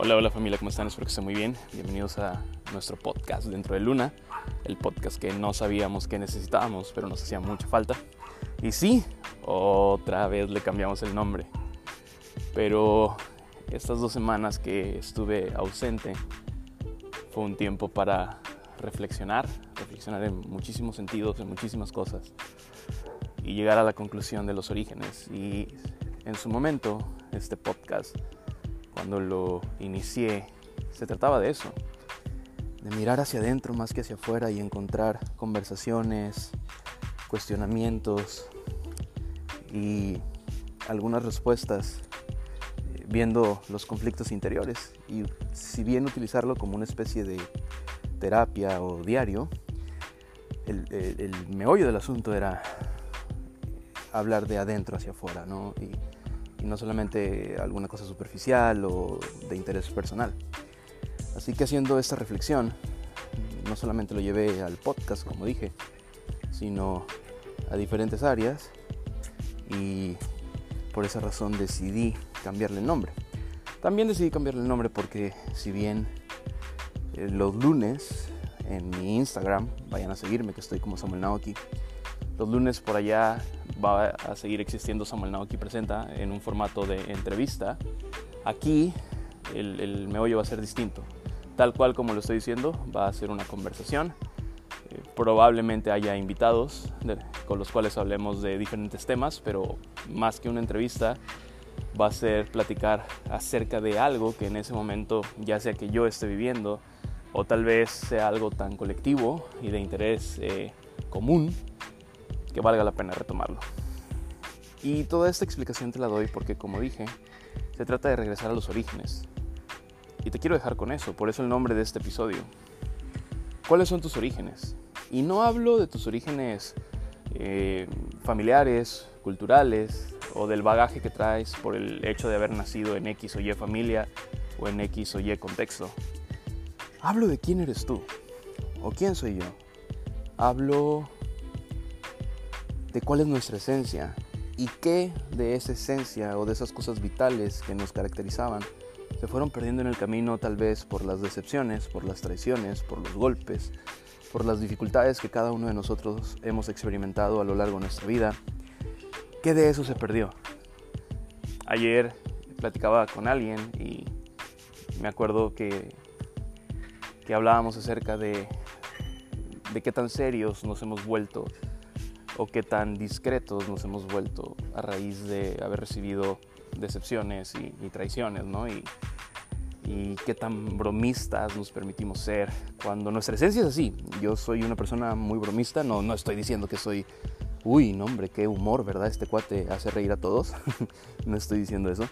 Hola, hola familia, ¿cómo están? Espero que estén muy bien. Bienvenidos a nuestro podcast dentro de Luna, el podcast que no sabíamos que necesitábamos, pero nos hacía mucha falta. Y sí, otra vez le cambiamos el nombre. Pero estas dos semanas que estuve ausente fue un tiempo para reflexionar, reflexionar en muchísimos sentidos, en muchísimas cosas y llegar a la conclusión de los orígenes. Y en su momento, este podcast cuando lo inicié, se trataba de eso, de mirar hacia adentro más que hacia afuera y encontrar conversaciones, cuestionamientos y algunas respuestas eh, viendo los conflictos interiores y si bien utilizarlo como una especie de terapia o diario, el, meollo del asunto era hablar de adentro hacia afuera, ¿no? Y y no solamente alguna cosa superficial o de interés personal. Así que haciendo esta reflexión, no solamente lo llevé al podcast, como dije, sino a diferentes áreas y por esa razón decidí cambiarle el nombre. También decidí cambiarle el nombre porque si bien eh, los lunes en mi Instagram, vayan a seguirme que estoy como Samuel Naoki, los lunes por allá va a seguir existiendo Samuel Naoki Presenta en un formato de entrevista. Aquí el, meollo va a ser distinto. Tal cual como lo estoy diciendo, va a ser una conversación. Eh, probablemente haya invitados con los cuales hablemos de diferentes temas, pero más que una entrevista, va a ser platicar acerca de algo que en ese momento, ya sea que yo esté viviendo, o tal vez sea algo tan colectivo y de interés eh, común que valga la pena retomarlo. Y toda esta explicación te la doy porque, como dije, se trata de regresar a los orígenes. Y te quiero dejar con eso, por eso el nombre de este episodio. ¿Cuáles son tus orígenes? Y no hablo de tus orígenes eh, familiares, culturales o del bagaje que traes por el hecho de haber nacido en X o Y familia o en X o Y contexto. Hablo de quién eres tú o quién soy yo. Hablo de cuál es nuestra esencia y qué de esa esencia o de esas cosas vitales que nos caracterizaban se fueron perdiendo en el camino tal vez por las decepciones, por las traiciones, por los golpes, por las dificultades que cada uno de nosotros hemos experimentado a lo largo de nuestra vida. ¿Qué de eso se perdió? Ayer platicaba con alguien y me acuerdo que, que hablábamos acerca de, de qué tan serios nos hemos vuelto o qué tan discretos nos hemos vuelto a raíz de haber recibido decepciones y, traiciones, ¿no? Y, y, qué tan bromistas nos permitimos ser cuando nuestra esencia es así. Yo soy una persona muy bromista, no, no estoy diciendo que soy, uy, no hombre, qué humor, ¿verdad? Este cuate hace reír a todos, no estoy diciendo eso.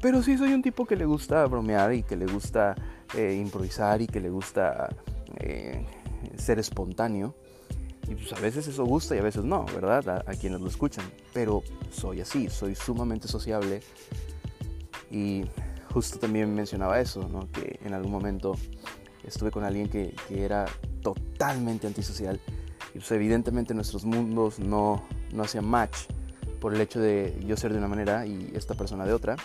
Pero sí soy un tipo que le gusta bromear y que le gusta eh, improvisar y que le gusta eh, ser espontáneo. Y pues a veces eso gusta y a veces no, ¿verdad? A, quienes lo escuchan. Pero soy así, soy sumamente sociable. Y justo también mencionaba eso, ¿no? Que en algún momento estuve con alguien que, que era totalmente antisocial. Y pues evidentemente nuestros mundos no, no hacían match por el hecho de yo ser de una manera y esta persona de otra.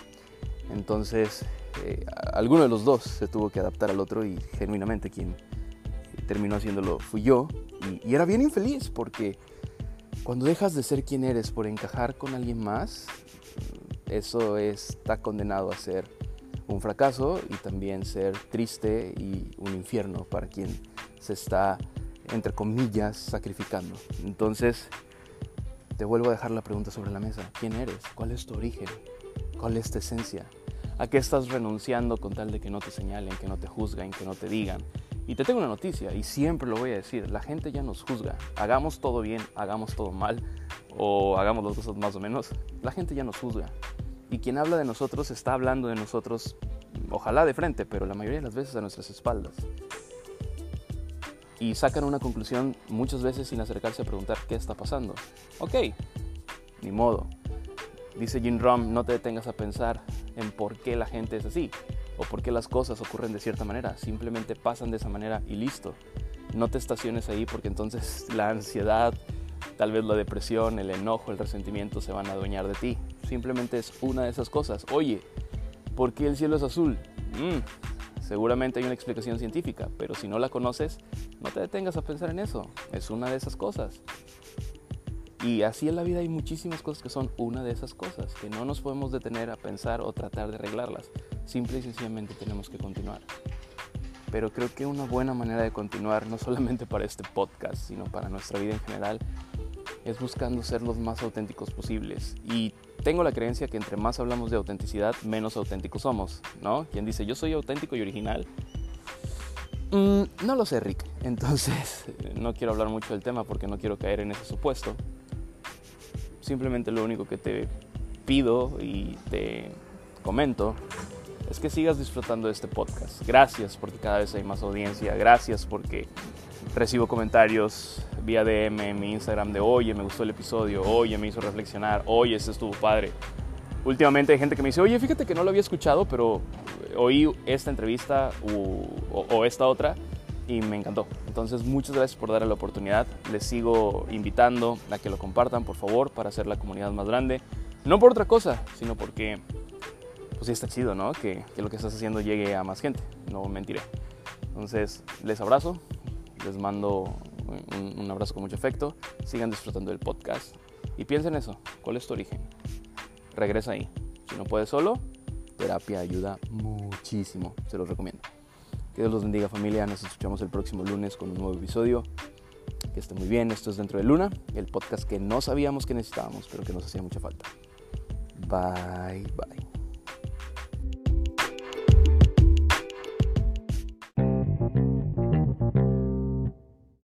Entonces, eh, alguno de los dos se tuvo que adaptar al otro y genuinamente quien terminó haciéndolo fui yo y, era bien infeliz porque cuando dejas de ser quien eres por encajar con alguien más, eso está condenado a ser un fracaso y también ser triste y un infierno para quien se está, entre comillas, sacrificando. Entonces, te vuelvo a dejar la pregunta sobre la mesa. ¿Quién eres? ¿Cuál es tu origen? ¿Cuál es tu esencia? ¿A qué estás renunciando con tal de que no te señalen, que no te juzguen, que no te digan, y te tengo una noticia, y siempre lo voy a decir, la gente ya nos juzga. Hagamos todo bien, hagamos todo mal, o hagamos las cosas más o menos, la gente ya nos juzga. Y quien habla de nosotros está hablando de nosotros, ojalá de frente, pero la mayoría de las veces a nuestras espaldas. Y sacan una conclusión muchas veces sin acercarse a preguntar qué está pasando. Ok, ni modo. Dice Jim Rom, no te detengas a pensar en por qué la gente es así o por qué las cosas ocurren de cierta manera. Simplemente pasan de esa manera y listo. No te estaciones ahí porque entonces la ansiedad, tal vez la depresión, el enojo, el resentimiento se van a adueñar de ti. Simplemente es una de esas cosas. Oye, ¿por qué el cielo es azul? mm, seguramente hay una explicación científica, pero si no la conoces, no te detengas a pensar en eso. Es una de esas cosas. Y así en la vida hay muchísimas cosas que son una de esas cosas, que no nos podemos detener a pensar o tratar de arreglarlas. Simple y sencillamente tenemos que continuar. Pero creo que una buena manera de continuar, no solamente para este podcast, sino para nuestra vida en general, es buscando ser los más auténticos posibles. Y tengo la creencia que entre más hablamos de autenticidad, menos auténticos somos, ¿no? Quien dice yo soy auténtico y original, mm, no lo sé, Rick. Entonces, no quiero hablar mucho del tema porque no quiero caer en ese supuesto. Simplemente lo único que te pido y te comento es que sigas disfrutando de este podcast. Gracias porque cada vez hay más audiencia. Gracias porque recibo comentarios vía DM en mi Instagram de oye, me gustó el episodio, oye, me hizo reflexionar, oye, este estuvo padre. Últimamente hay gente que me dice, oye, fíjate que no lo había escuchado, pero oí esta entrevista o, o esta otra y me encantó. Entonces, muchas gracias por darle la oportunidad. Les sigo invitando a que lo compartan, por favor, para hacer la comunidad más grande. No por otra cosa, sino porque, pues sí está chido, ¿no? Que, lo que estás haciendo llegue a más gente. No mentiré. Entonces, les abrazo. Les mando un, un abrazo con mucho afecto. Sigan disfrutando del podcast. Y piensen eso. ¿Cuál es tu origen? Regresa ahí. Si no puedes solo, terapia ayuda muchísimo. Se los recomiendo. Que Dios los bendiga familia, nos escuchamos el próximo lunes con un nuevo episodio. Que esté muy bien, esto es Dentro de Luna, el podcast que no sabíamos que necesitábamos, pero que nos hacía mucha falta. Bye, bye.